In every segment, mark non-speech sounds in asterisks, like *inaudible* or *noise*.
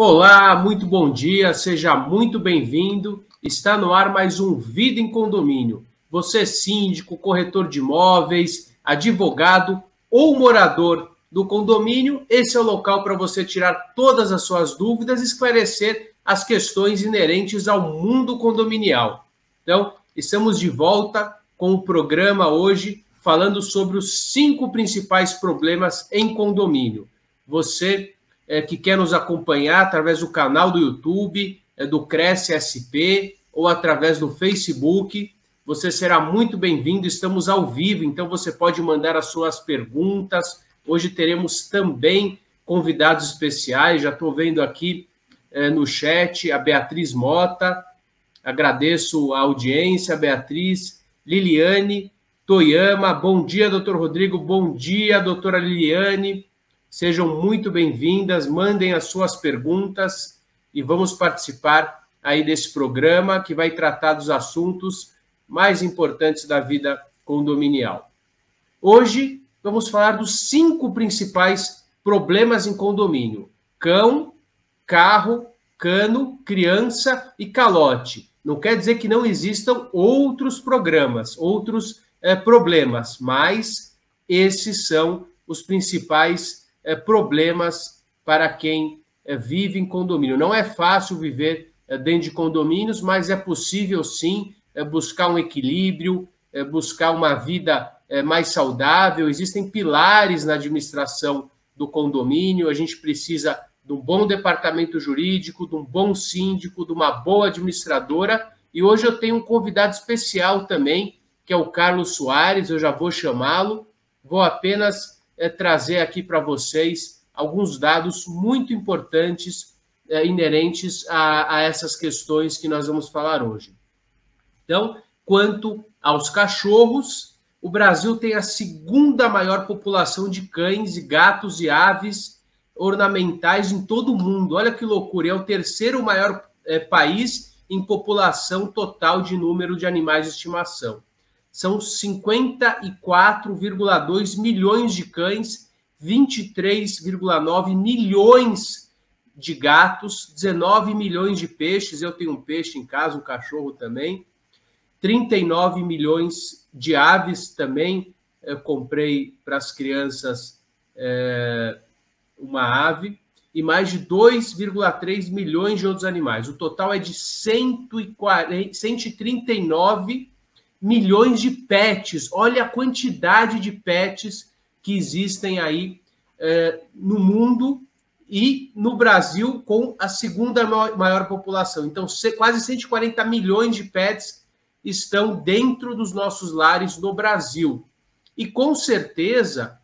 Olá, muito bom dia, seja muito bem-vindo. Está no ar mais um Vida em Condomínio. Você, síndico, corretor de imóveis, advogado ou morador do condomínio, esse é o local para você tirar todas as suas dúvidas e esclarecer as questões inerentes ao mundo condominial. Então, estamos de volta com o programa hoje falando sobre os cinco principais problemas em condomínio. Você é, que quer nos acompanhar através do canal do YouTube, é, do Cresce SP ou através do Facebook, você será muito bem-vindo. Estamos ao vivo, então você pode mandar as suas perguntas. Hoje teremos também convidados especiais. Já estou vendo aqui é, no chat a Beatriz Mota. Agradeço a audiência, Beatriz, Liliane, Toyama. Bom dia, doutor Rodrigo. Bom dia, doutora Liliane. Sejam muito bem-vindas, mandem as suas perguntas e vamos participar aí desse programa que vai tratar dos assuntos mais importantes da vida condominial. Hoje vamos falar dos cinco principais problemas em condomínio: cão, carro, cano, criança e calote. Não quer dizer que não existam outros programas, outros é, problemas, mas esses são os principais problemas para quem é, vive em condomínio. Não é fácil viver é, dentro de condomínios, mas é possível sim é, buscar um equilíbrio, é, buscar uma vida é, mais saudável. Existem pilares na administração do condomínio, a gente precisa de um bom departamento jurídico, de um bom síndico, de uma boa administradora. E hoje eu tenho um convidado especial também, que é o Carlos Soares, eu já vou chamá-lo. Vou apenas é, trazer aqui para vocês alguns dados muito importantes é, inerentes a, a essas questões que nós vamos falar hoje. Então, quanto aos cachorros, o Brasil tem a segunda maior população de cães gatos e aves ornamentais em todo o mundo. Olha que loucura! É o terceiro maior é, país em população total de número de animais de estimação são 54,2 milhões de cães, 23,9 milhões de gatos, 19 milhões de peixes. Eu tenho um peixe em casa, um cachorro também. 39 milhões de aves também. Eu comprei para as crianças é, uma ave. E mais de 2,3 milhões de outros animais. O total é de 140, 139 milhões de pets. Olha a quantidade de pets que existem aí é, no mundo e no Brasil com a segunda maior população. Então, quase 140 milhões de pets estão dentro dos nossos lares no Brasil. E com certeza,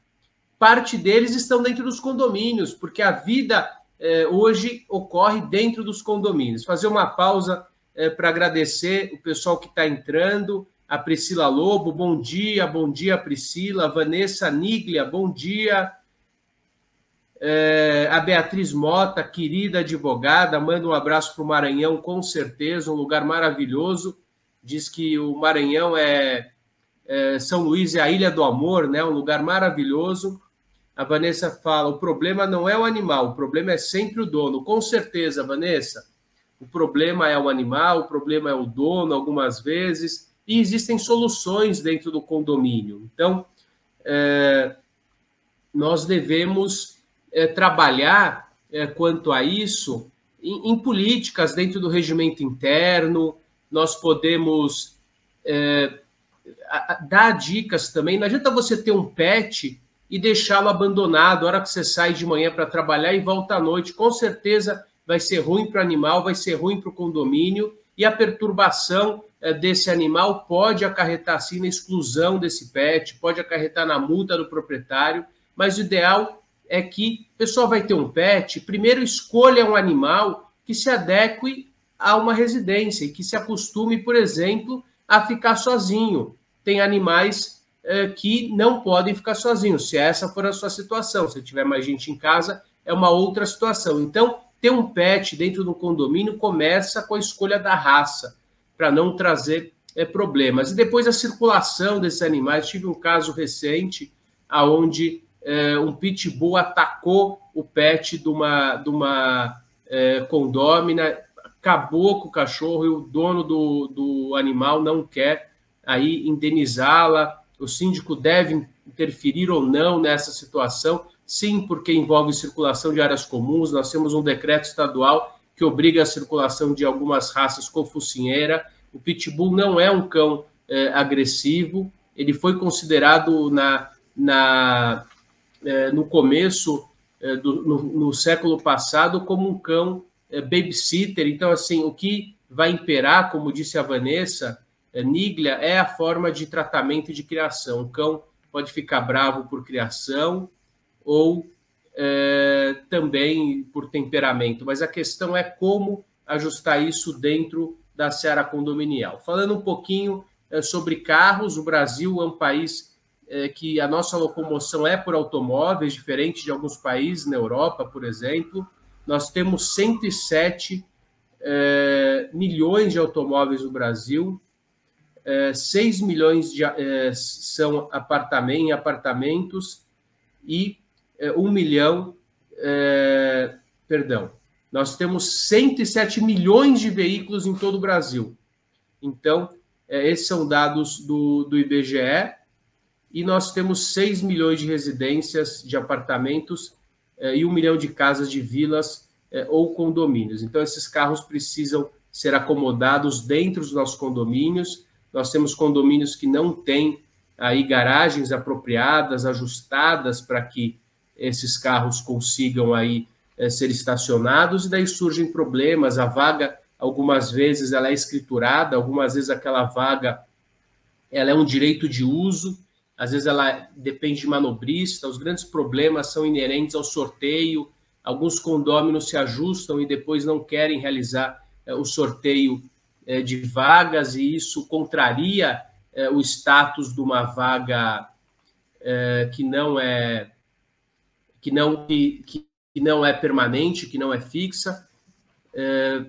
parte deles estão dentro dos condomínios, porque a vida é, hoje ocorre dentro dos condomínios. Fazer uma pausa é, para agradecer o pessoal que está entrando, a Priscila Lobo, bom dia, bom dia, Priscila. Vanessa Niglia, bom dia. É, a Beatriz Mota, querida advogada, manda um abraço para o Maranhão, com certeza, um lugar maravilhoso. Diz que o Maranhão é, é São Luís é a Ilha do Amor, né? Um lugar maravilhoso. A Vanessa fala: o problema não é o animal, o problema é sempre o dono. Com certeza, Vanessa. O problema é o animal, o problema é o dono, algumas vezes e existem soluções dentro do condomínio. Então, é, nós devemos é, trabalhar é, quanto a isso em, em, políticas dentro do regimento interno, nós podemos é, dar dicas também. Não adianta você ter um pet e deixá-lo abandonado a hora que você sai de manhã para trabalhar e volta à noite. Com certeza vai ser ruim para o animal, vai ser ruim para o condomínio e a perturbação é, desse animal pode acarretar sim na exclusão desse pet, pode acarretar na multa do proprietário, mas o ideal é que o pessoal vai ter um pet, primeiro escolha um animal que se adeque a uma residência e que se acostume, por exemplo, a ficar sozinho. Tem animais é, que não podem ficar sozinhos, se essa for a sua situação. Se tiver mais gente em casa, é uma outra situação. Então, ter um pet dentro do condomínio começa com a escolha da raça para não trazer é, problemas. E depois a circulação desses animais. Tive um caso recente aonde é, um pitbull atacou o pet de uma, de uma é, condômina, acabou com o cachorro e o dono do, do animal não quer aí indenizá-la. O síndico deve interferir ou não nessa situação? Sim, porque envolve circulação de áreas comuns. Nós temos um decreto estadual que obriga a circulação de algumas raças com focinheira. O pitbull não é um cão é, agressivo. Ele foi considerado na, na é, no começo é, do, no, no, século passado como um cão babysitter. Então, assim, o que vai imperar, como disse a Vanessa Niglia, é a forma de tratamento de criação. O cão pode ficar bravo por criação ou é, também por temperamento, mas a questão é como ajustar isso dentro da seara condominial. Falando um pouquinho é, sobre carros, o Brasil é um país é, que a nossa locomoção é por automóveis, diferente de alguns países na Europa, por exemplo. Nós temos 107 é, milhões de automóveis no Brasil, é, 6 milhões de, é, são apartamento, em apartamentos e 1 milhão, é, perdão, nós temos 107 milhões de veículos em todo o Brasil. Então, é, esses são dados do, do IBGE, e nós temos 6 milhões de residências de apartamentos é, e 1 milhão de casas de vilas é, ou condomínios. Então, esses carros precisam ser acomodados dentro dos nossos condomínios nós temos condomínios que não têm aí garagens apropriadas, ajustadas para que esses carros consigam aí é, ser estacionados, e daí surgem problemas. A vaga, algumas vezes, ela é escriturada, algumas vezes aquela vaga ela é um direito de uso, às vezes ela depende de manobrista, os grandes problemas são inerentes ao sorteio, alguns condôminos se ajustam e depois não querem realizar é, o sorteio é, de vagas e isso contraria é, o status de uma vaga que não é que não que, que não é permanente, que não é fixa. É,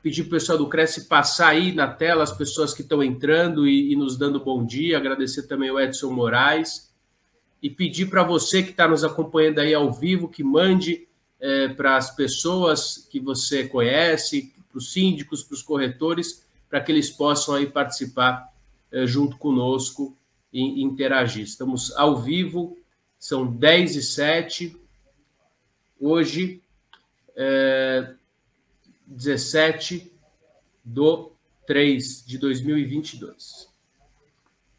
pedir para o pessoal do Cresce passar aí na tela as pessoas que estão entrando e, e nos dando bom dia, agradecer também o Edson Moraes e pedir para você que está nos acompanhando aí ao vivo que mande é, para as pessoas que você conhece, para os síndicos, para os corretores, para que eles possam aí participar eh, junto conosco e interagir. Estamos ao vivo, são 10 e 7, hoje, é, 17 do 3 de 2022.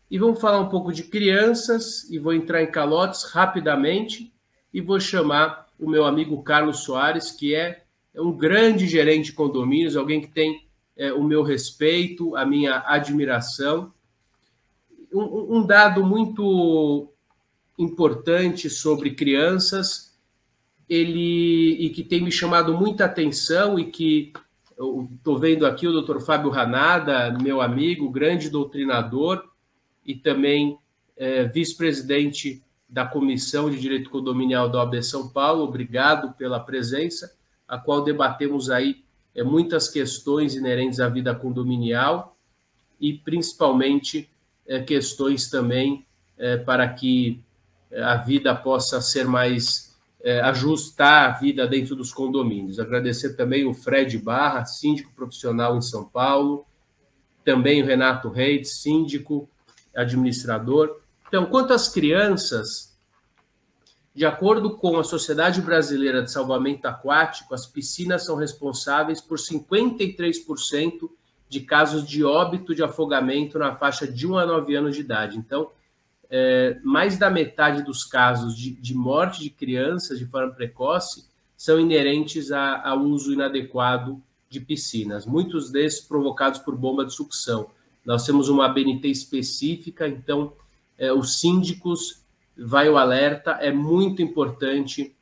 E vamos falar um pouco de crianças, e vou entrar em calotes rapidamente, e vou chamar o meu amigo Carlos Soares, que é é um grande gerente de condomínios, alguém que tem é, o meu respeito, a minha admiração. Um, um dado muito importante sobre crianças, ele e que tem me chamado muita atenção e que estou vendo aqui o Dr. Fábio Ranada, meu amigo, grande doutrinador e também é, vice-presidente da Comissão de Direito Condominial da OAB São Paulo. Obrigado pela presença a qual debatemos aí é, muitas questões inerentes à vida condominial e principalmente é, questões também é, para que a vida possa ser mais é, ajustar a vida dentro dos condomínios. Agradecer também o Fred Barra, síndico profissional em São Paulo, também o Renato Reis, síndico administrador. Então, quanto às crianças, de acordo com a Sociedade Brasileira de Salvamento Aquático, as piscinas são responsáveis por 53% de casos de óbito de afogamento na faixa de 1 a 9 anos de idade. Então, é, mais da metade dos casos de, de, morte de crianças de forma precoce são inerentes a, ao uso inadequado de piscinas, muitos desses provocados por bomba de sucção. Nós temos uma ABNT específica, então é, os síndicos vai o alerta, é muito importante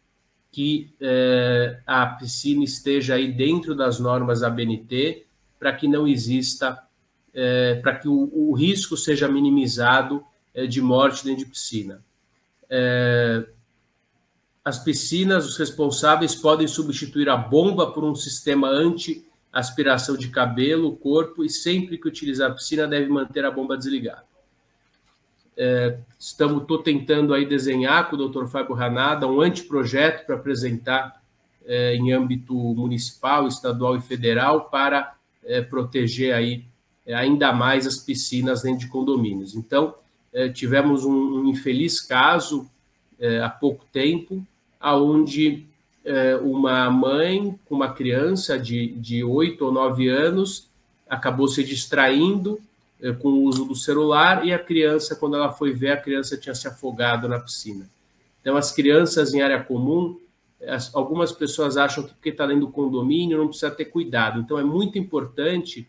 que é, a piscina esteja aí dentro das normas ABNT, para que não exista, é, para que o, o, risco seja minimizado de morte dentro de piscina. as piscinas, os responsáveis podem substituir a bomba por um sistema anti-aspiração de cabelo, corpo, e sempre que utilizar a piscina deve manter a bomba desligada. É, estamos, estou tentando aí desenhar com o Dr. Fábio Ranada um anteprojeto para apresentar é, em âmbito municipal, estadual e federal para é, proteger aí é, ainda mais as piscinas dentro de condomínios. Então, é, tivemos um, infeliz caso é, há pouco tempo, aonde uma mãe com uma criança de, de 8 ou 9 anos acabou se distraindo com o uso do celular e a criança, quando ela foi ver, a criança tinha se afogado na piscina. Então, as crianças em área comum, algumas pessoas acham que porque está dentro do condomínio não precisa ter cuidado. Então, é muito importante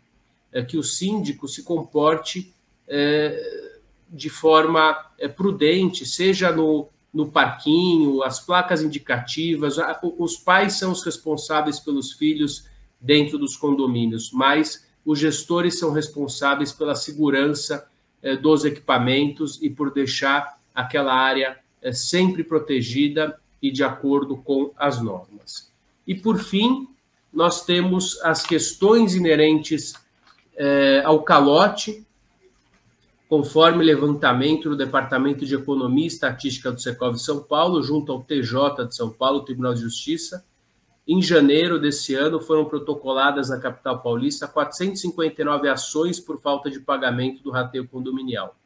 é, que o síndico se comporte é, de forma é, prudente, seja no, no parquinho, as placas indicativas. Os pais são os responsáveis pelos filhos dentro dos condomínios, mas os gestores são responsáveis pela segurança é, dos equipamentos e por deixar aquela área é, sempre protegida e de acordo com as normas. E, por fim, nós temos as questões inerentes ao calote, conforme levantamento do Departamento de Economia e Estatística do Secov São Paulo, junto ao TJ de São Paulo, Tribunal de Justiça. Em janeiro desse ano, foram protocoladas na capital paulista 459 ações por falta de pagamento do rateio condominial,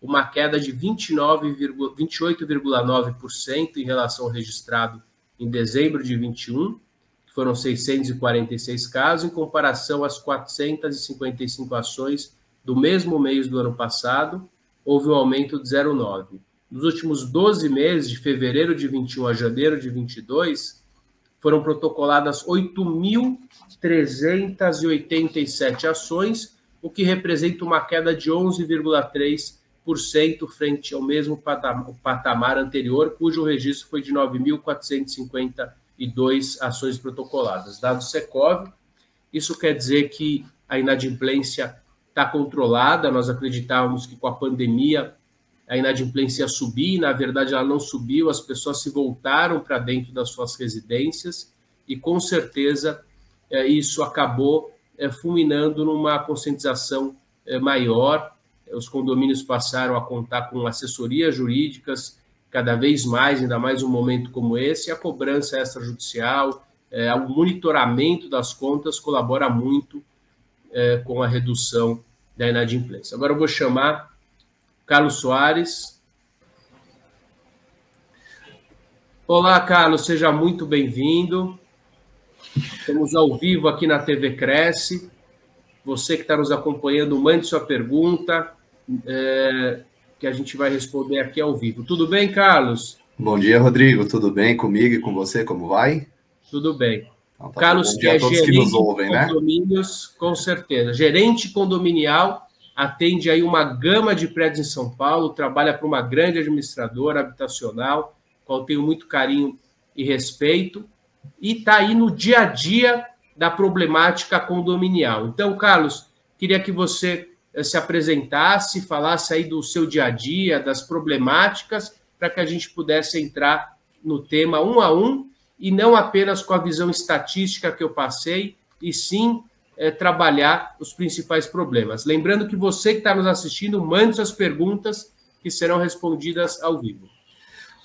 uma queda de 28,9% em relação ao registrado em dezembro de 21 foram 646 casos, em comparação às 455 ações do mesmo mês do ano passado, houve um aumento de 0,9. Nos últimos 12 meses, de fevereiro de 21 a janeiro de 22, foram protocoladas 8.387 ações, o que representa uma queda de 11,3% frente ao mesmo patamar anterior, cujo registro foi de 9.450 e dois ações protocoladas. Dado Secov, isso quer dizer que a inadimplência está controlada. Nós acreditávamos que com a pandemia a inadimplência ia subir, na verdade ela não subiu, as pessoas se voltaram para dentro das suas residências e com certeza é, isso acabou é, fulminando numa conscientização é, maior. Os condomínios passaram a contar com assessorias jurídicas, cada vez mais, ainda mais um momento como esse, a cobrança extrajudicial, o monitoramento das contas colabora muito é, com a redução da inadimplência. Agora eu vou chamar Carlos Soares. Olá, Carlos, seja muito bem-vindo. Estamos ao vivo aqui na TV Cresce. Você que está nos acompanhando, mande sua pergunta. É, que a gente vai responder aqui ao vivo. Tudo bem, Carlos? Bom dia, Rodrigo. Tudo bem comigo e com você? Como vai? Tudo bem. Então, tá Carlos, que é gerente que nos ouvem, né? condomínios, com certeza. Gerente condominial, atende aí uma gama de prédios em São Paulo, trabalha para uma grande administradora habitacional, qual tenho muito carinho e respeito, e está aí no dia a dia da problemática condominial. Então, Carlos, queria que você eh, se apresentasse, falasse aí do seu dia a dia, das problemáticas, para que a gente pudesse entrar no tema um a um e não apenas com a visão estatística que eu passei, e sim é, trabalhar os principais problemas. Lembrando que você que está nos assistindo, mande suas perguntas que serão respondidas ao vivo.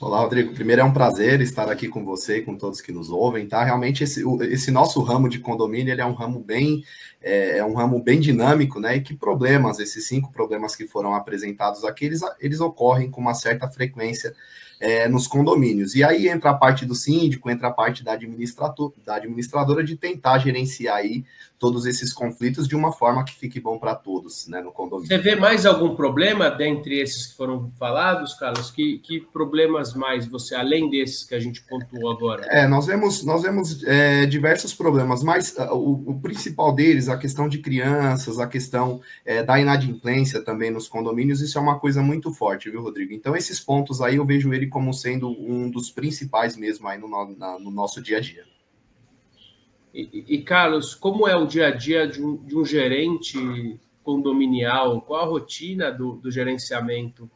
Olá, Rodrigo. Primeiro é um prazer estar aqui com você e com todos que nos ouvem, tá? Realmente esse, esse nosso ramo de condomínio ele é um ramo bem é, é, um ramo bem dinâmico, né? E que problemas, esses cinco problemas que foram apresentados aqui, eles, eles ocorrem com uma certa frequência é, nos condomínios. E aí entra a parte do síndico, entra a parte da, administrador, da administradora de tentar gerenciar aí todos esses conflitos de uma forma que fique bom para todos né, no condomínio. Você vê mais algum problema dentre esses que foram falados, Carlos? Que, que problemas mais você, além desses que a gente pontuou agora? É, nós vemos, nós vemos é, diversos problemas, mas uh, o, o, principal deles, a questão de crianças, a questão é, da inadimplência também nos condomínios, isso é uma coisa muito forte, viu, Rodrigo? Então, esses pontos aí eu vejo ele como sendo um dos principais mesmo aí no, na, no nosso dia a dia. E, e, Carlos, como é o dia a dia de um, de um gerente condominial? Qual a rotina do, do gerenciamento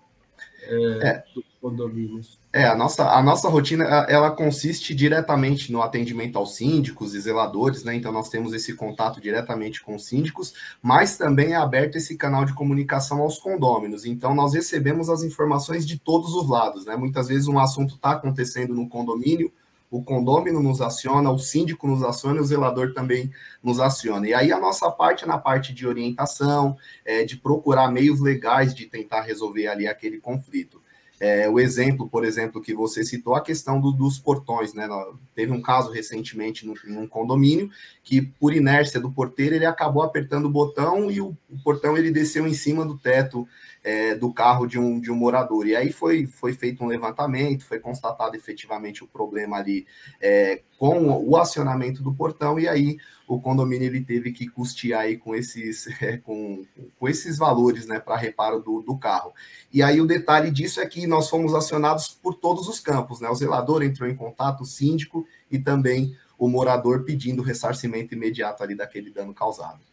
é, é, dos condomínios? É, a nossa, a nossa rotina ela consiste diretamente no atendimento aos síndicos e zeladores, né? Então nós temos esse contato diretamente com os síndicos, mas também é aberto esse canal de comunicação aos condôminos. Então nós recebemos as informações de todos os lados, né? Muitas vezes um assunto está acontecendo no condomínio, o condômino nos aciona, o síndico nos aciona e o zelador também nos aciona. E aí a nossa parte é na parte de orientação, é, de procurar meios legais de tentar resolver ali aquele conflito. É, o exemplo, por exemplo, que você citou, a questão do, dos portões, né? Teve um caso recentemente no, em um condomínio que, por inércia do porteiro, ele acabou apertando o botão e o, o portão ele desceu em cima do teto é, do carro de um, de um morador. E aí foi, foi feito um levantamento, foi constatado efetivamente o problema ali é, com o acionamento do portão, e aí o condomínio ele teve que custear aí com esses, *laughs* é, com, com esses valores né, para reparo do, do carro. E aí o detalhe disso é que nós fomos acionados por todos os campos, né? O zelador entrou em contato, o síndico e também o morador pedindo ressarcimento imediato ali daquele dano causado.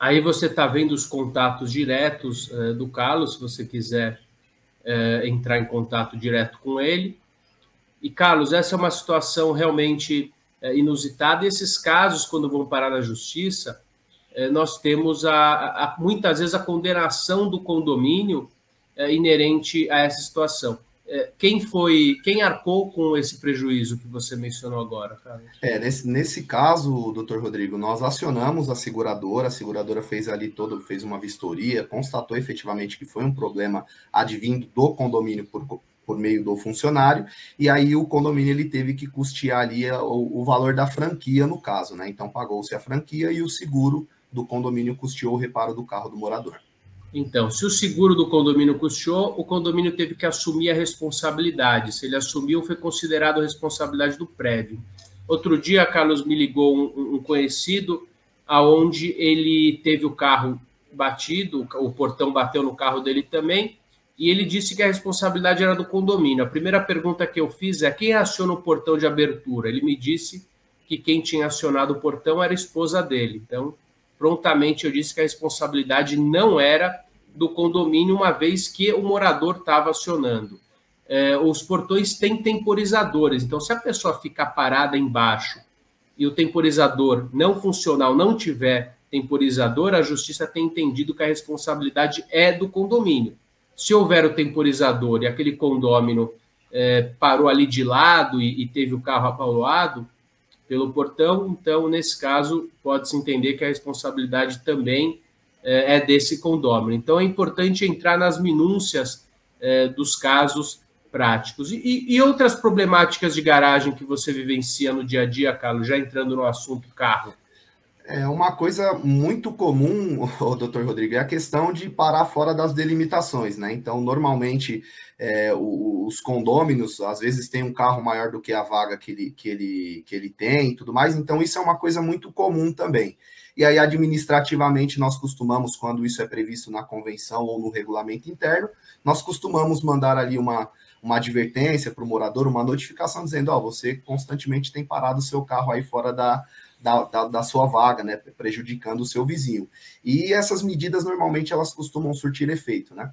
Aí você está vendo os contatos diretos uh, do Carlos, se você quiser uh, entrar em contato direto com ele. E, Carlos, essa é uma situação realmente uh, inusitada. E esses casos, quando vão parar na justiça, nós temos a, a, muitas vezes a condenação do condomínio inerente a essa situação. É, quem foi, quem arcou com esse prejuízo que você mencionou agora, Carlos? É, nesse, nesse caso, doutor Rodrigo, nós acionamos a seguradora, a seguradora fez ali todo, fez uma vistoria, constatou efetivamente que foi um problema advindo do condomínio por, por meio do funcionário, e aí o condomínio ele teve que custear ali o, o valor da franquia no caso, né? Então pagou-se a franquia e o seguro do condomínio custeou o reparo do carro do morador. Então, se o seguro do condomínio custeou, o condomínio teve que assumir a responsabilidade. Se ele assumiu, foi considerado responsabilidade do prédio. Outro dia, Carlos me ligou um, um conhecido, aonde ele teve o carro batido, o portão bateu no carro dele também, e ele disse que a responsabilidade era do condomínio. A primeira pergunta que eu fiz é quem aciona o portão de abertura? Ele me disse que quem tinha acionado o portão era a esposa dele. Então, prontamente eu disse que a responsabilidade não era do condomínio, uma vez que o morador estava acionando. É, os portões têm temporizadores, então se a pessoa ficar parada embaixo e o temporizador não funcionar ou não tiver temporizador, a justiça tem entendido que a responsabilidade é do condomínio. Se houver o temporizador e aquele condômino é, parou ali de lado e, e teve o carro apaloado, pelo portão, então, nesse caso, pode-se entender que a responsabilidade também é, é desse condômino. Então, é importante entrar nas minúcias é, dos casos práticos. E, e, outras problemáticas de garagem que você vivencia no dia a dia, Carlos, já entrando no assunto carro? É uma coisa muito comum, *laughs* doutor Rodrigo, é a questão de parar fora das delimitações, né? Então, normalmente, é, os condôminos, às vezes, têm um carro maior do que a vaga que ele, que, ele, que ele tem e tudo mais, então isso é uma coisa muito comum também. E aí, administrativamente, nós costumamos, quando isso é previsto na convenção ou no regulamento interno, nós costumamos mandar ali uma, uma advertência para o morador, uma notificação dizendo, ó, oh, você constantemente tem parado o seu carro aí fora da da, da, da, sua vaga, né, prejudicando o seu vizinho. E essas medidas normalmente elas costumam surtir efeito, né?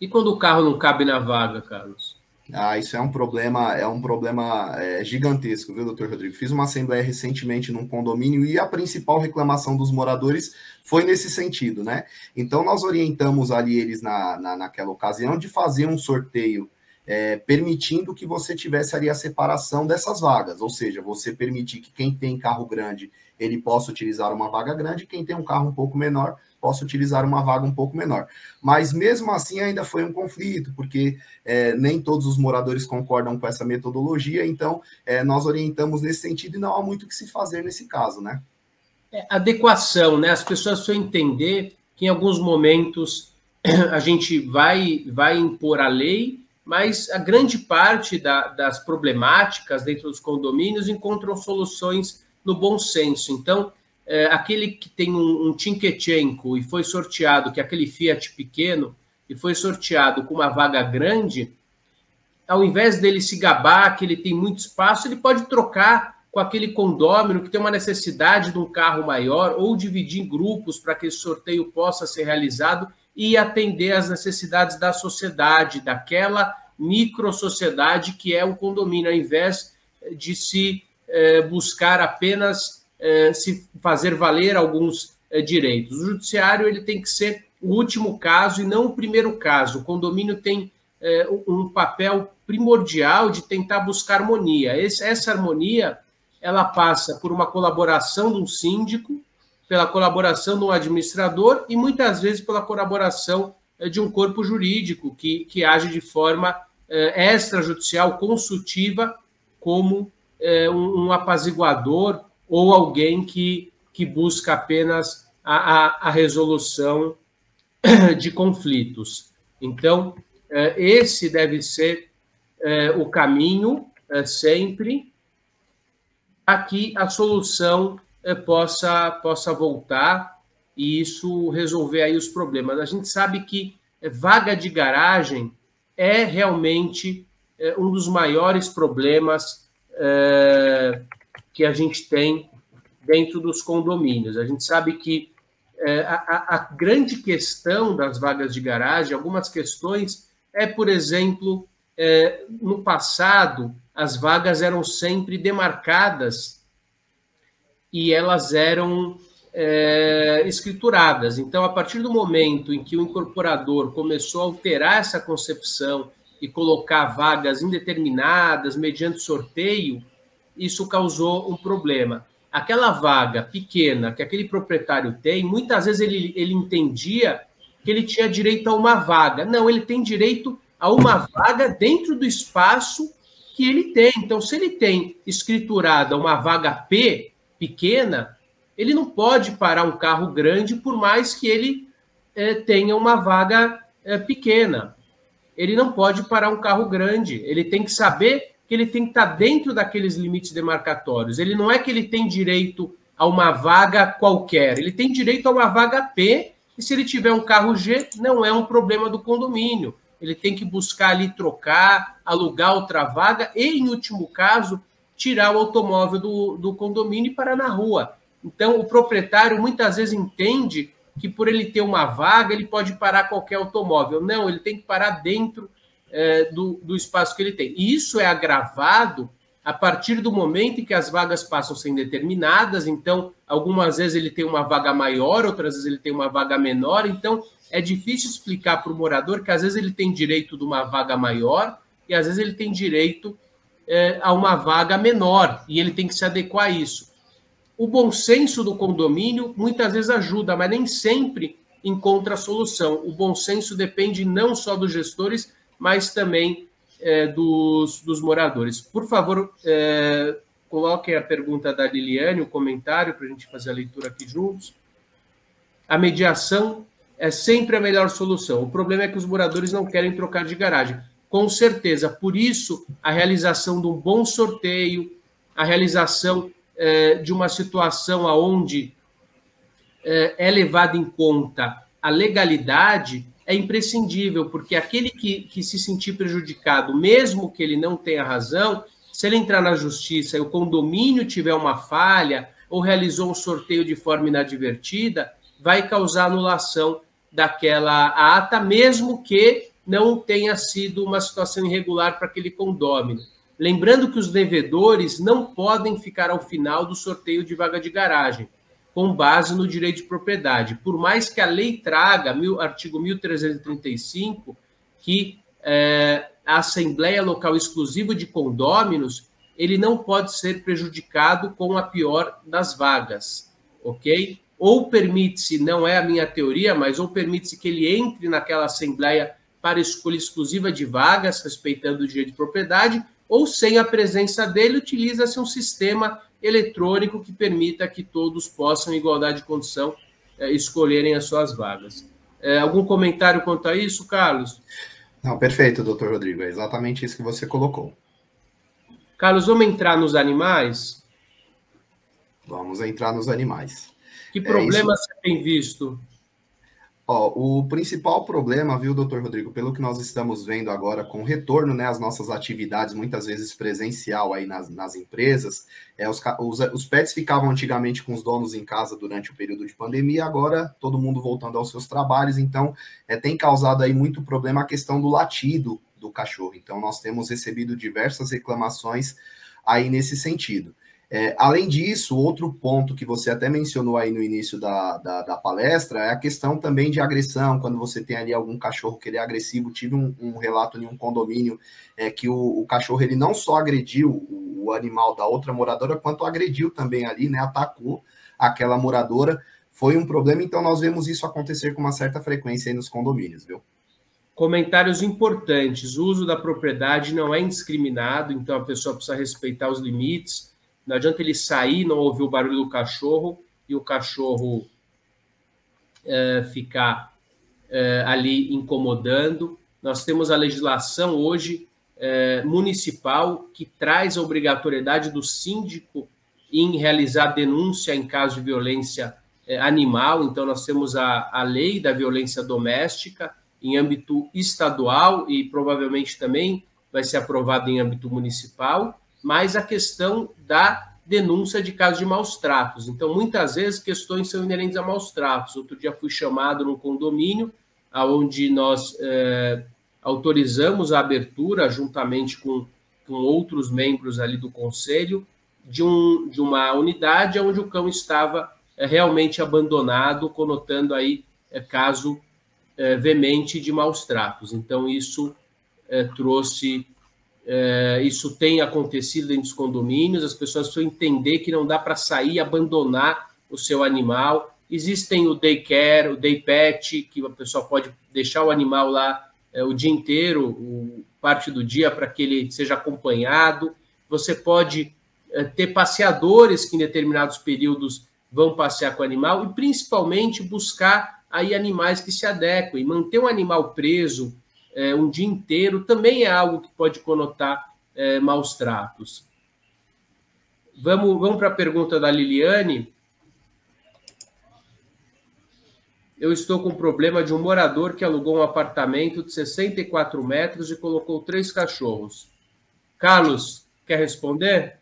E quando o carro não cabe na vaga, Carlos? Ah, isso é um problema, é um problema é, gigantesco, viu, doutor Rodrigo? Fiz uma assembleia recentemente num condomínio e a principal reclamação dos moradores foi nesse sentido, né? Então nós orientamos ali eles na, na, naquela ocasião de fazer um sorteio é, permitindo que você tivesse ali a separação dessas vagas, ou seja, você permitir que quem tem carro grande ele possa utilizar uma vaga grande, quem tem um carro um pouco menor possa utilizar uma vaga um pouco menor. Mas mesmo assim ainda foi um conflito, porque é, nem todos os moradores concordam com essa metodologia, então é, nós orientamos nesse sentido e não há muito o que se fazer nesse caso, né? É, adequação, né? As pessoas precisam entender que em alguns momentos *clears throat* a gente vai, vai impor a lei mas a grande parte da, das problemáticas dentro dos condomínios encontram soluções no bom senso. Então, é, aquele que tem um, um Tinketchenko e foi sorteado, que é aquele Fiat pequeno, e foi sorteado com uma vaga grande, ao invés dele se gabar que ele tem muito espaço, ele pode trocar com aquele condômino que tem uma necessidade de um carro maior ou dividir em grupos para que esse sorteio possa ser realizado e atender às necessidades da sociedade, daquela micro-sociedade que é o condomínio, ao invés de se eh, buscar apenas eh, se fazer valer alguns eh, direitos. O judiciário ele tem que ser o último caso e não o primeiro caso. O condomínio tem é, um papel primordial de tentar buscar harmonia. Esse, essa harmonia ela passa por uma colaboração de um síndico, pela colaboração um administrador e muitas vezes pela colaboração é, de um corpo jurídico que, que age de forma é, extrajudicial, consultiva, como é, um, apaziguador ou alguém que, que busca apenas a, a, a resolução *clears throat* de conflitos. Então, esse deve ser o caminho sempre que a solução possa, possa voltar e isso resolver aí os problemas. A gente sabe que vaga de garagem é realmente um dos maiores problemas que a gente tem dentro dos condomínios. A gente sabe que a, a, grande questão das vagas de garagem, algumas questões é, por exemplo, é, no passado, as vagas eram sempre demarcadas e elas eram é, escrituradas. Então, a partir do momento em que o incorporador começou a alterar essa concepção e colocar vagas indeterminadas mediante sorteio, isso causou um problema. Aquela vaga pequena que aquele proprietário tem, muitas vezes ele, ele entendia que ele tinha direito a uma vaga. Não, ele tem direito a uma vaga dentro do espaço que ele tem. Então, se ele tem escriturada uma vaga P pequena, ele não pode parar um carro grande por mais que ele é, tenha uma vaga é, pequena. Ele não pode parar um carro grande. Ele tem que saber que ele tem que estar dentro daqueles limites demarcatórios. Ele não é que ele tem direito a uma vaga qualquer. Ele tem direito a uma vaga P e se ele tiver um carro G, não é um problema do condomínio. Ele tem que buscar ali trocar, alugar outra vaga e, em último caso, tirar o automóvel do, do condomínio e parar na rua. Então, o proprietário muitas vezes entende que por ele ter uma vaga, ele pode parar qualquer automóvel. Não, ele tem que parar dentro é, do, do espaço que ele tem. E isso é agravado a partir do momento em que as vagas passam a ser determinadas, então, algumas vezes ele tem uma vaga maior, outras vezes ele tem uma vaga menor, então é difícil explicar para o morador que às vezes ele tem direito de uma vaga maior e às vezes ele tem direito é, a uma vaga menor, e ele tem que se adequar a isso. O bom senso do condomínio muitas vezes ajuda, mas nem sempre encontra a solução. O bom senso depende não só dos gestores, mas também é, dos, dos moradores. Por favor, é, coloquem a pergunta da Liliane, o comentário, para a gente fazer a leitura aqui juntos. A mediação é sempre a melhor solução. O problema é que os moradores não querem trocar de garagem. Com certeza, por isso, a realização de um bom sorteio, a realização é, de uma situação onde é, é levada em conta a legalidade é imprescindível, porque aquele que, que se sentir prejudicado, mesmo que ele não tenha razão, se ele entrar na justiça e o condomínio tiver uma falha ou realizou um sorteio de forma inadvertida, vai causar anulação daquela ata, mesmo que não tenha sido uma situação irregular para aquele condômino. Lembrando que os devedores não podem ficar ao final do sorteio de vaga de garagem com base no direito de propriedade. Por mais que a lei traga, artigo 1335, que é, a Assembleia Local Exclusiva de Condôminos, ele não pode ser prejudicado com a pior das vagas, ok? Ou permite-se, não é a minha teoria, mas ou permite-se que ele entre naquela Assembleia para escolha exclusiva de vagas, respeitando o direito de propriedade, ou sem a presença dele, utiliza-se um sistema eletrônico que permita que todos possam, em igualdade de condição, é, escolherem as suas vagas. É, algum comentário quanto a isso, Carlos? Não, perfeito, doutor Rodrigo. É exatamente isso que você colocou. Carlos, vamos entrar nos animais? Vamos entrar nos animais. Que problemas é, isso... você tem visto? Ó, o principal problema, viu, doutor Rodrigo, pelo que nós estamos vendo agora com o retorno né, às nossas atividades, muitas vezes presencial aí nas, nas empresas, é, os, os, os, pets ficavam antigamente com os donos em casa durante o período de pandemia, agora todo mundo voltando aos seus trabalhos, então é, tem causado aí muito problema a questão do latido do cachorro. Então nós temos recebido diversas reclamações aí nesse sentido. É, além disso, outro ponto que você até mencionou aí no início da, da, da, palestra é a questão também de agressão, quando você tem ali algum cachorro que ele é agressivo. Tive um, um relato em um condomínio é, que o, o, cachorro ele não só agrediu o, o, animal da outra moradora, quanto agrediu também ali, né? Atacou aquela moradora. Foi um problema, então nós vemos isso acontecer com uma certa frequência aí nos condomínios, viu? Comentários importantes: o uso da propriedade não é indiscriminado, então a pessoa precisa respeitar os limites não adianta ele sair, não ouvir o barulho do cachorro e o cachorro é, ficar é, ali incomodando. Nós temos a legislação hoje é, municipal que traz a obrigatoriedade do síndico em realizar denúncia em caso de violência é, animal. Então, nós temos a, a lei da violência doméstica em âmbito estadual e provavelmente também vai ser aprovado em âmbito municipal mas a questão da denúncia de casos de maus tratos. Então, muitas vezes, questões são inerentes a maus tratos. Outro dia fui chamado num condomínio, onde nós é, autorizamos a abertura, juntamente com, com outros membros ali do conselho, de, um, de uma unidade onde o cão estava é, realmente abandonado, conotando aí é, caso veemente de maus tratos. Então, isso trouxe é, isso tem acontecido dentro dos condomínios, as pessoas precisam entender que não dá para sair e abandonar o seu animal. Existem o daycare, o day pet, que a pessoa pode deixar o animal lá é, o dia inteiro, o, parte do dia, para que ele seja acompanhado. Você pode é, ter passeadores que em determinados períodos vão passear com o animal e principalmente buscar aí animais que se adequem. Manter um animal preso é, um dia inteiro também é algo que pode conotar é, maus tratos. Vamos, vamos para a pergunta da Liliane. Eu estou com problema de um morador que alugou um apartamento de 64 metros e colocou três cachorros. Carlos, quer responder?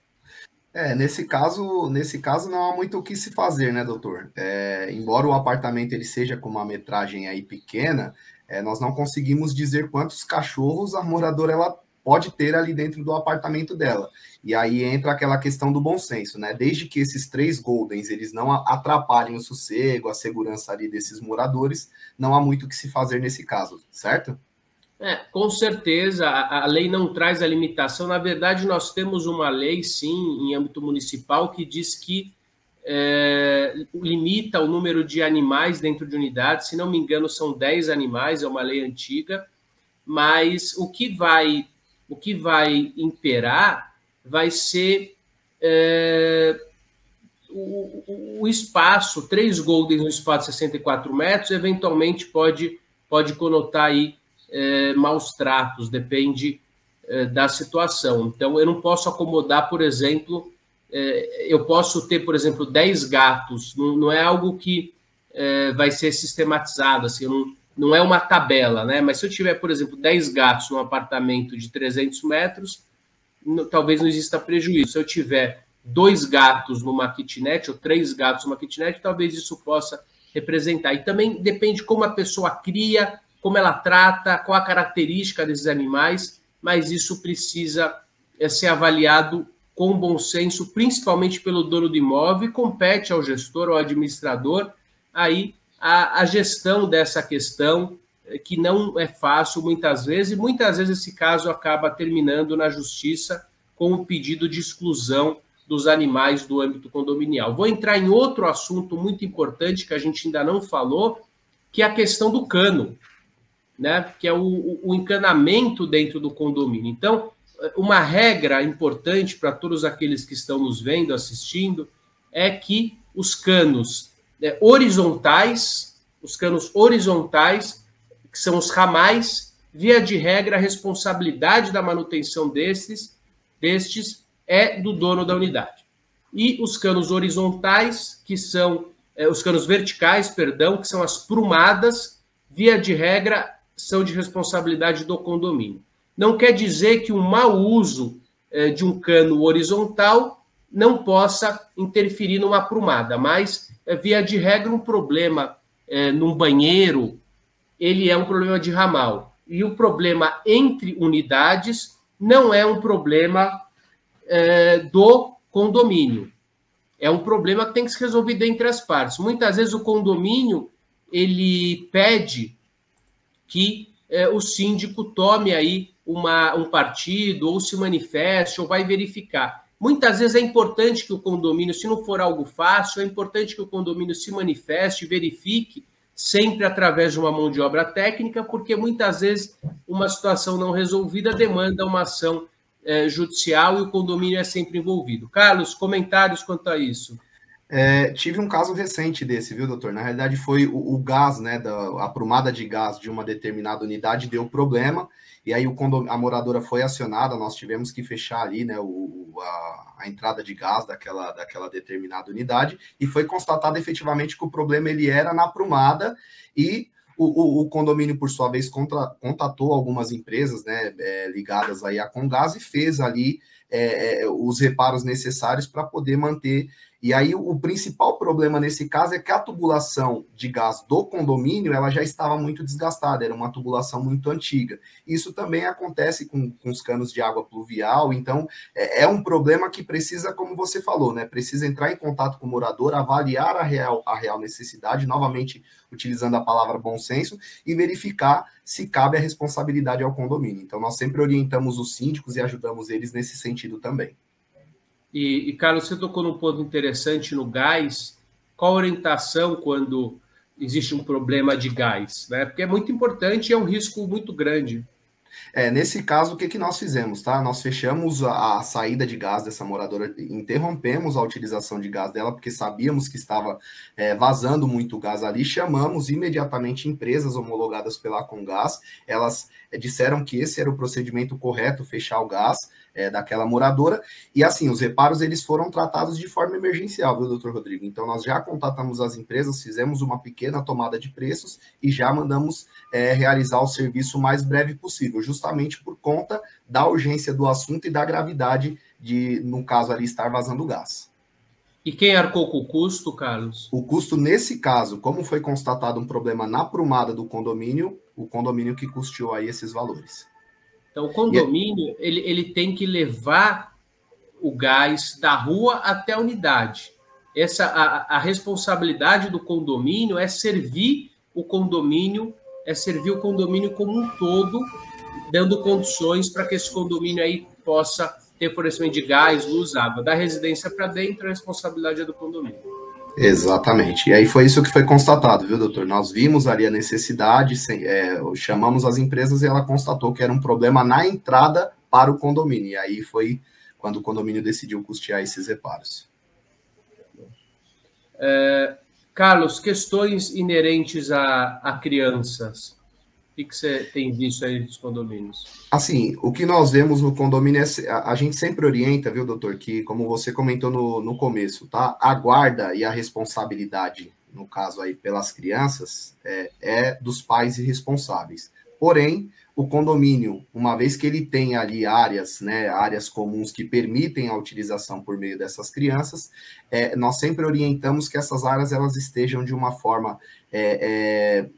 É, nesse caso, nesse caso não há muito o que se fazer, né, doutor? É, embora o apartamento ele seja com uma metragem aí pequena, é, nós não conseguimos dizer quantos cachorros a moradora ela pode ter ali dentro do apartamento dela. E aí entra aquela questão do bom senso, né? Desde que esses três Goldens eles não atrapalhem o sossego, a segurança ali desses moradores, não há muito o que se fazer nesse caso, certo? É, com certeza, a, a lei não traz a limitação. Na verdade, nós temos uma lei, sim, em âmbito municipal, que diz que é, limita o número de animais dentro de unidades, se não me engano, são 10 animais, é uma lei antiga, mas o que vai, o que vai imperar vai ser é, o, o, espaço, três goldens no espaço de 64 metros, eventualmente pode, pode conotar aí é, maus tratos, depende é, da situação. Então, eu não posso acomodar, por exemplo, eu posso ter, por exemplo, 10 gatos, não, não é algo que é, vai ser sistematizado, assim, não, não é uma tabela, né? Mas se eu tiver, por exemplo, 10 gatos num apartamento de 300 metros, não, talvez não exista prejuízo. Se eu tiver dois gatos numa kitnet ou três gatos numa kitnet, talvez isso possa representar. E também depende como a pessoa cria, como ela trata, qual a característica desses animais, mas isso precisa é, ser avaliado com bom senso, principalmente pelo dono do imóvel, e compete ao gestor ou administrador aí a, a gestão dessa questão, eh, que não é fácil muitas vezes, e muitas vezes esse caso acaba terminando na justiça com o pedido de exclusão dos animais do âmbito condominial. Vou entrar em outro assunto muito importante que a gente ainda não falou, que é a questão do cano, né? Que é o, o encanamento dentro do condomínio. Então, uma regra importante para todos aqueles que estão nos vendo, assistindo, é que os canos né, horizontais, os canos horizontais, que são os ramais, via de regra, a responsabilidade da manutenção destes, destes é do dono da unidade. E os canos horizontais, que são é, os canos verticais, perdão, que são as prumadas, via de regra, são de responsabilidade do condomínio. Não quer dizer que o mau uso eh, de um cano horizontal não possa interferir numa aprumada, mas, eh, via de regra, um problema eh, num banheiro, ele é um problema de ramal. E o problema entre unidades não é um problema do condomínio. É um problema que tem que ser resolvido entre as partes. Muitas vezes o condomínio ele pede que o síndico tome aí uma, um partido ou se manifeste ou vai verificar. Muitas vezes é importante que o condomínio, se não for algo fácil, é importante que o condomínio se manifeste, verifique, sempre através de uma mão de obra técnica, porque muitas vezes uma situação não resolvida demanda uma ação é, judicial e o condomínio é sempre envolvido. Carlos, comentários quanto a isso? É, tive um caso recente desse, viu, doutor? Na realidade, foi o, o gás, né, da, a prumada de gás de uma determinada unidade deu problema, e aí o a moradora foi acionada, nós tivemos que fechar ali, né, o, a, a, entrada de gás daquela, daquela determinada unidade, e foi constatado efetivamente que o problema ele era na prumada, e o, o, o, condomínio, por sua vez, contra, contatou algumas empresas né, é, ligadas aí a Congás e fez ali é, é os reparos necessários para poder manter e aí o, principal problema nesse caso é que a tubulação de gás do condomínio ela já estava muito desgastada, era uma tubulação muito antiga. Isso também acontece com, com os canos de água pluvial, então é, é, um problema que precisa, como você falou, né? Precisa entrar em contato com o morador, avaliar a real, a real necessidade, novamente utilizando a palavra bom senso, e verificar se cabe a responsabilidade ao condomínio. Então, nós sempre orientamos os síndicos e ajudamos eles nesse sentido também. E, e, Carlos, você tocou num ponto interessante no gás. Qual a orientação quando existe um problema de gás? Né? Porque é muito importante e é um risco muito grande. É, nesse caso, o que, que nós fizemos, tá? Nós fechamos a, a, saída de gás dessa moradora, interrompemos a utilização de gás dela, porque sabíamos que estava é, vazando muito gás ali, chamamos imediatamente empresas homologadas pela Congás, elas disseram que esse era o procedimento correto, fechar o gás, é, daquela moradora. E assim, os reparos eles foram tratados de forma emergencial, viu, doutor Rodrigo? Então, nós já contatamos as empresas, fizemos uma pequena tomada de preços e já mandamos é, realizar o serviço o mais breve possível, justamente por conta da urgência do assunto e da gravidade de, no caso ali, estar vazando gás. E quem arcou com o custo, Carlos? O custo, nesse caso, como foi constatado um problema na prumada do condomínio, o condomínio que custeou aí esses valores. Então, o condomínio ele, ele tem que levar o gás da rua até a unidade. Essa a, a responsabilidade do condomínio é servir o condomínio, é servir o condomínio como um todo, dando condições para que esse condomínio aí possa ter fornecimento de gás, luz, água. Da residência para dentro, a responsabilidade é do condomínio. Exatamente. E aí foi isso que foi constatado, viu, doutor? Nós vimos ali a necessidade, é, chamamos as empresas e ela constatou que era um problema na entrada para o condomínio. E aí foi quando o condomínio decidiu custear esses reparos. É, Carlos, questões inerentes a, a crianças. Que, você tem visto aí dos condomínios? Assim, o que nós vemos no condomínio é. A, a gente sempre orienta, viu, doutor, que, como você comentou no, no começo, tá? A guarda e a responsabilidade, no caso aí, pelas crianças, é, é dos pais irresponsáveis. Porém, o condomínio, uma vez que ele tem ali áreas, né, áreas comuns que permitem a utilização por meio dessas crianças, é, nós sempre orientamos que essas áreas elas estejam de uma forma é, é,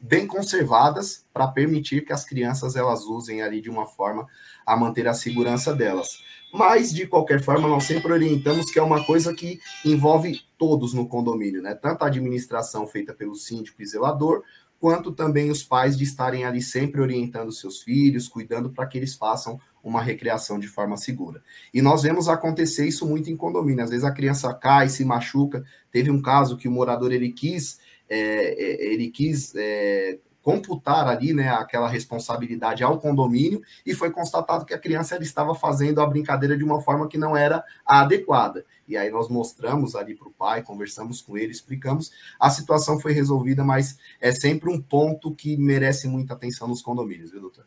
bem conservadas para permitir que as crianças elas usem ali de uma forma a manter a segurança delas. Mas, de qualquer forma, nós sempre orientamos que é uma coisa que envolve todos no condomínio, né? Tanto a administração feita pelo síndico e zelador, quanto também os pais de estarem ali sempre orientando seus filhos, cuidando para que eles façam uma recreação de forma segura. E nós vemos acontecer isso muito em condomínio. Às vezes a criança cai, se machuca. Teve um caso que o morador ele quis é, é, ele quis é, computar ali né, aquela responsabilidade ao condomínio e foi constatado que a criança estava fazendo a brincadeira de uma forma que não era adequada. E aí nós mostramos ali para o pai, conversamos com ele, explicamos. A situação foi resolvida, mas é sempre um ponto que merece muita atenção nos condomínios, viu, doutor?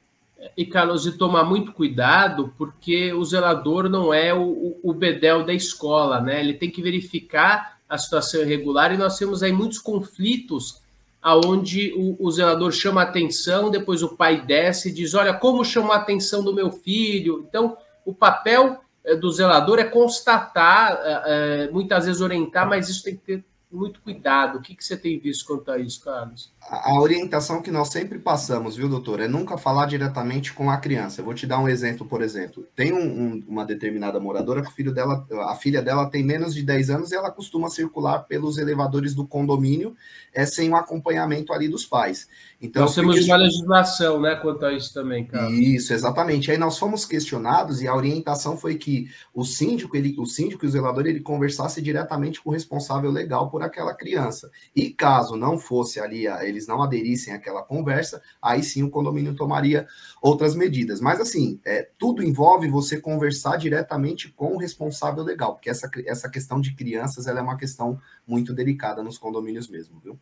E, Carlos, de tomar muito cuidado, porque o zelador não é o, o bedel da escola, né? Ele tem que verificar a situação irregular e nós temos aí muitos conflitos aonde o, o zelador chama a atenção, depois o pai desce e diz, olha, como chamou a atenção do meu filho? Então, o papel eh, do zelador é constatar, eh, muitas vezes orientar, mas isso tem que ter muito cuidado. O que, que você tem visto quanto a isso, Carlos? A, orientação que nós sempre passamos, viu, doutor, é nunca falar diretamente com a criança. Eu vou te dar um exemplo, por exemplo. Tem um, um, uma determinada moradora que o filho dela, a filha dela tem menos de 10 anos e ela costuma circular pelos elevadores do condomínio é, sem o acompanhamento ali dos pais. Então, nós temos uma legislação, né, quanto a isso também, cara. Isso, exatamente. Aí nós fomos questionados e a orientação foi que o síndico, ele, o síndico e o zelador, ele conversasse diretamente com o responsável legal por aquela criança. E caso não fosse ali, eles não aderissem àquela conversa, aí sim o condomínio tomaria outras medidas. Mas assim, é, tudo envolve você conversar diretamente com o responsável legal, porque essa, essa questão de crianças ela é uma questão muito delicada nos condomínios mesmo, viu?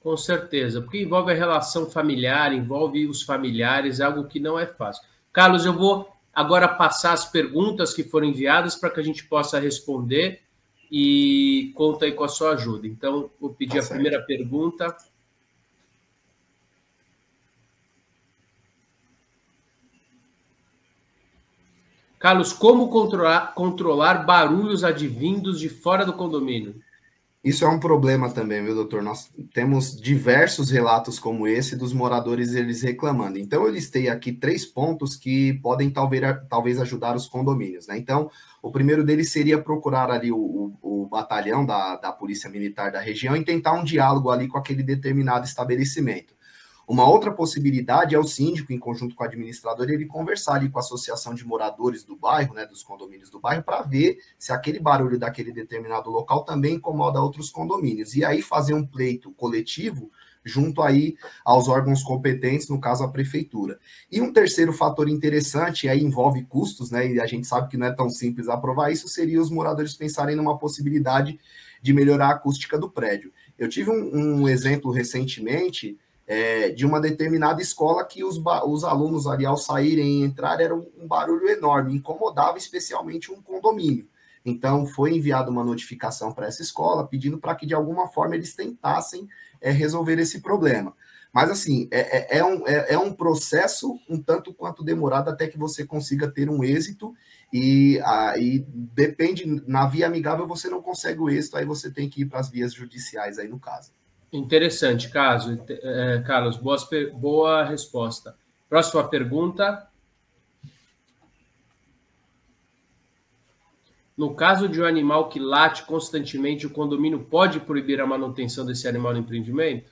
Com certeza, porque envolve a relação familiar, envolve os familiares, é algo que não é fácil. Carlos, eu vou agora passar as perguntas que foram enviadas para que a gente possa responder e conta aí com a sua ajuda. Então, vou pedir tá a primeira pergunta. Carlos, como controlar, controlar barulhos advindos de fora do condomínio? Isso é um problema também, viu, doutor? Nós temos diversos relatos como esse dos moradores eles reclamando. Então, eu listei aqui três pontos que podem talvez, talvez ajudar os condomínios, né? Então, o primeiro deles seria procurar ali o, o, o batalhão da, da Polícia Militar da região e tentar um diálogo ali com aquele determinado estabelecimento. Uma outra possibilidade é o síndico, em conjunto com o administrador, ele conversar ali com a associação de moradores do bairro, né, dos condomínios do bairro, para ver se aquele barulho daquele determinado local também incomoda outros condomínios. E aí fazer um pleito coletivo junto aí aos órgãos competentes, no caso a prefeitura. E um terceiro fator interessante, aí envolve custos, né? E a gente sabe que não é tão simples aprovar isso, seria os moradores pensarem numa possibilidade de melhorar a acústica do prédio. Eu tive um, um exemplo recentemente é, de uma determinada escola que os, os alunos ali, ao saírem e entrar, era um, um barulho enorme, incomodava especialmente um condomínio. Então, foi enviada uma notificação para essa escola pedindo para que, de alguma forma, eles tentassem é, resolver esse problema. Mas, assim, é, é, é um, é, é, um processo um tanto quanto demorado até que você consiga ter um êxito. E aí depende, na via amigável você não consegue o êxito, aí você tem que ir para as vias judiciais aí no caso. Interessante, caso. É, Carlos, boas, boa resposta. Próxima pergunta. No caso de um animal que late constantemente, o condomínio pode proibir a manutenção desse animal no empreendimento?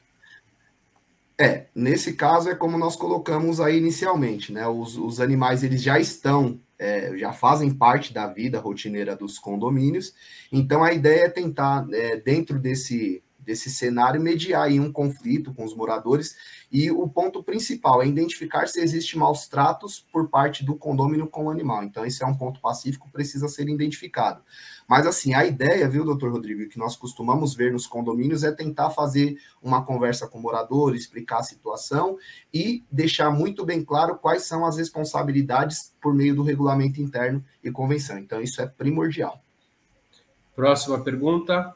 É, nesse caso é como nós colocamos aí inicialmente, né? Os, os animais eles já estão, é, já fazem parte da vida rotineira dos condomínios, então a ideia é tentar, é, dentro desse, desse cenário, mediar aí um conflito com os moradores. E o ponto principal é identificar se existe maus tratos por parte do condômino com o animal. Então, esse é um ponto pacífico, precisa ser identificado. Mas, assim, a ideia, viu, doutor Rodrigo, que nós costumamos ver nos condomínios é tentar fazer uma conversa com o morador, explicar a situação e deixar muito bem claro quais são as responsabilidades por meio do regulamento interno e convenção. Então, isso é primordial. Próxima pergunta.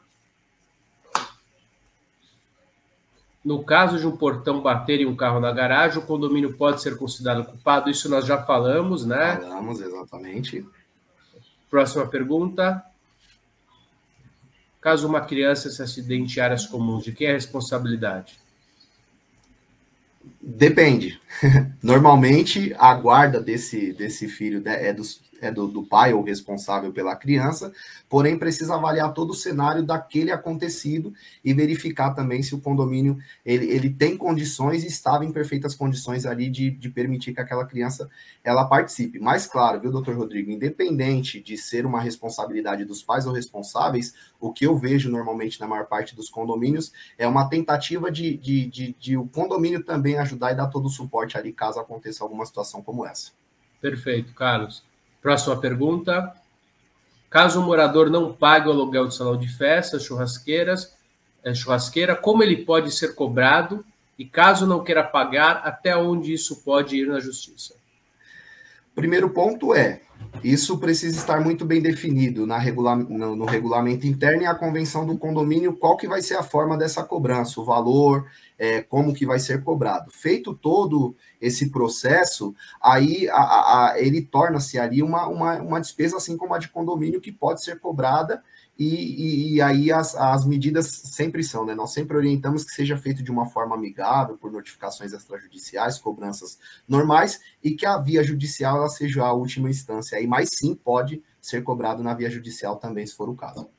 No caso de um portão bater em um carro na garagem, o condomínio pode ser considerado culpado? Isso nós já falamos, né? Falamos, exatamente. Próxima pergunta. Caso uma criança se acidente em áreas comuns, de quem é a responsabilidade? Depende. *laughs* Normalmente, a guarda desse, desse filho é dos, é do, do pai ou responsável pela criança, porém precisa avaliar todo o cenário daquele acontecido e verificar também se o condomínio ele, ele tem condições e estava em perfeitas condições ali de, de permitir que aquela criança ela participe. Mas claro, viu, doutor Rodrigo, independente de ser uma responsabilidade dos pais ou responsáveis, o que eu vejo normalmente na maior parte dos condomínios é uma tentativa de, de, de, de o condomínio também ajudar e dar todo o suporte ali caso aconteça alguma situação como essa. Perfeito, Carlos. Próxima pergunta. Caso o morador não pague o aluguel de salão de festas, churrasqueiras, é, churrasqueira, como ele pode ser cobrado? E caso não queira pagar, até onde isso pode ir na justiça? Primeiro ponto é, Isso precisa estar muito bem definido na regula no, no, regulamento interno e a convenção do condomínio, qual que vai ser a forma dessa cobrança, o valor, é, como que vai ser cobrado. Feito todo esse processo, aí a, a, a, ele torna-se ali uma, uma, uma despesa, assim como a de condomínio, que pode ser cobrada e, e, e, aí as, as medidas sempre são, né? Nós sempre orientamos que seja feito de uma forma amigável, por notificações extrajudiciais, cobranças normais, e que a via judicial ela seja a última instância. Aí, mas sim, pode ser cobrado na via judicial também, se for o caso.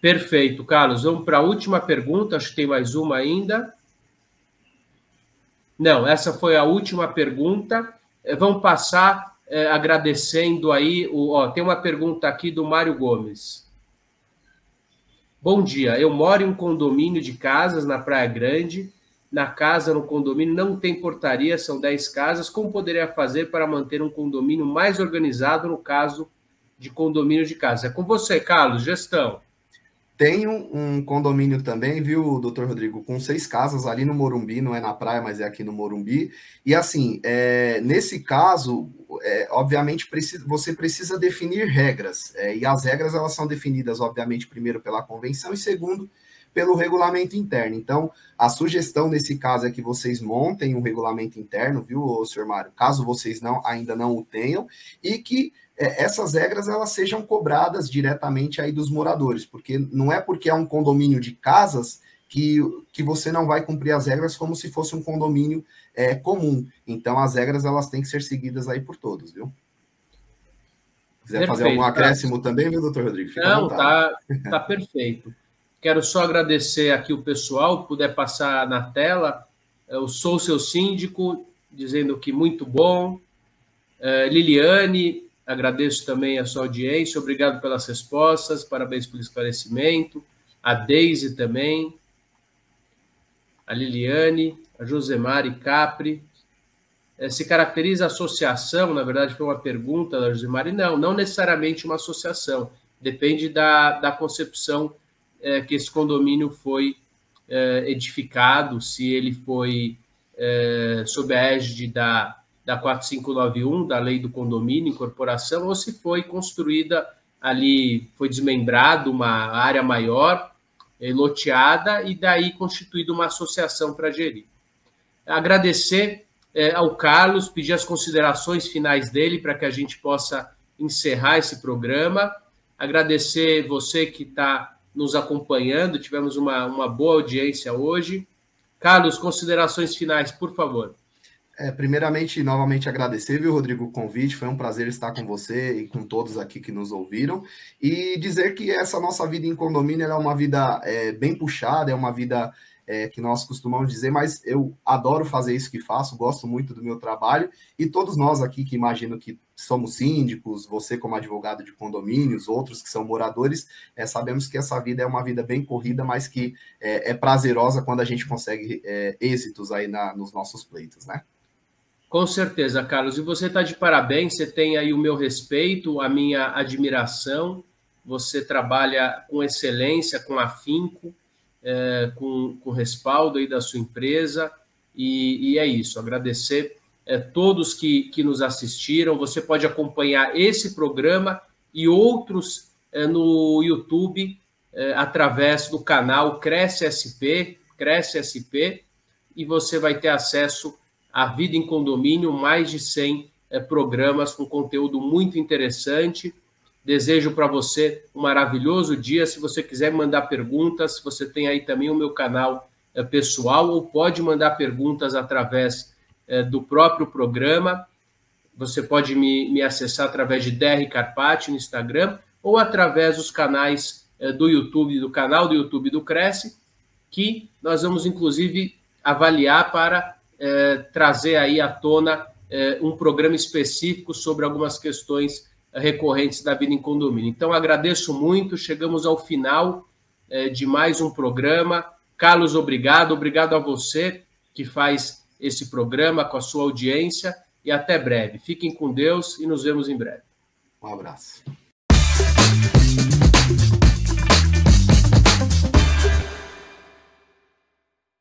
Perfeito, Carlos. Vamos para a última pergunta, acho que tem mais uma ainda. Não, essa foi a última pergunta. Eh, vamos passar é, agradecendo aí. O, ó, tem uma pergunta aqui do Mário Gomes. Bom dia, eu moro em um condomínio de casas na Praia Grande. Na casa, no condomínio, não tem portaria, são 10 casas. Como poderia fazer para manter um condomínio mais organizado no caso de condomínio de casa? É com você, Carlos, gestão. Tenho um condomínio também, viu, doutor Rodrigo, com seis casas ali no Morumbi, não é na praia, mas é aqui no Morumbi. E assim, é, nesse caso, é, obviamente, precisa, você precisa definir regras. É, e as regras elas são definidas, obviamente, primeiro pela convenção e segundo pelo regulamento interno. Então, a sugestão nesse caso é que vocês montem um regulamento interno, viu, senhor Mário? Caso vocês não ainda não o tenham, e que é, essas regras elas sejam cobradas diretamente aí dos moradores, porque não é porque é um condomínio de casas que, que você não vai cumprir as regras como se fosse um condomínio é, comum. Então as regras elas têm que ser seguidas aí por todos, viu? quiser perfeito, fazer algum acréscimo tá. também, viu, doutor Rodrigo? Fica não, tá, tá perfeito. Quero só agradecer aqui o pessoal, puder passar na tela. Eu sou seu síndico, dizendo que muito bom. É, Liliane, Agradeço também a sua audiência, obrigado pelas respostas, parabéns pelo esclarecimento. A Deise também, a Liliane, a Josemari Capri. Eh, se caracteriza associação, na verdade foi uma pergunta da Josemari, não, não necessariamente uma associação, depende da, da concepção é, que esse condomínio foi é, edificado, se ele foi é, sob a égide da da 4591, da lei do condomínio, incorporação, ou se foi construída ali, foi desmembrado uma área maior, eh, loteada, e daí constituída uma associação para gerir. Agradecer é, ao Carlos, pedir as considerações finais dele para que a gente possa encerrar esse programa. Agradecer você que está nos acompanhando, tivemos uma, uma boa audiência hoje. Carlos, considerações finais, por favor. É, primeiramente, novamente agradecer, viu, Rodrigo, o convite. Foi um prazer estar com você e com todos aqui que nos ouviram. E dizer que essa nossa vida em condomínio é uma vida é, bem puxada, é uma vida é, que nós costumamos dizer, mas eu adoro fazer isso que faço, gosto muito do meu trabalho. E todos nós aqui que imagino que somos síndicos, você como advogado de condomínios, outros que são moradores, é, sabemos que essa vida é uma vida bem corrida, mas que é, é prazerosa quando a gente consegue é, êxitos aí na, nos nossos pleitos, né? Com certeza, Carlos. E você está de parabéns, você tem aí o meu respeito, a minha admiração. Você trabalha com excelência, com afinco, é, com, com respaldo aí da sua empresa. E, e é isso, agradecer é, todos que, que nos assistiram. Você pode acompanhar esse programa e outros é, no YouTube é, através do canal Cresce SP, Cresce SP, e você vai ter acesso a Vida em Condomínio, mais de 100 é, programas com conteúdo muito interessante. Desejo para você um maravilhoso dia. Se você quiser mandar perguntas, você tem aí também o meu canal é, pessoal, ou pode mandar perguntas através é, do próprio programa. Você pode me, me acessar através de DR Carpati no Instagram ou através dos canais do YouTube, do canal do YouTube do Cresce, que nós vamos inclusive avaliar para é, trazer aí à tona é, um programa específico sobre algumas questões recorrentes da vida em condomínio. Então, agradeço muito, chegamos ao final é, de mais um programa. Carlos, obrigado, obrigado a você que faz esse programa com a sua audiência e até breve. Fiquem com Deus e nos vemos em breve. Um abraço.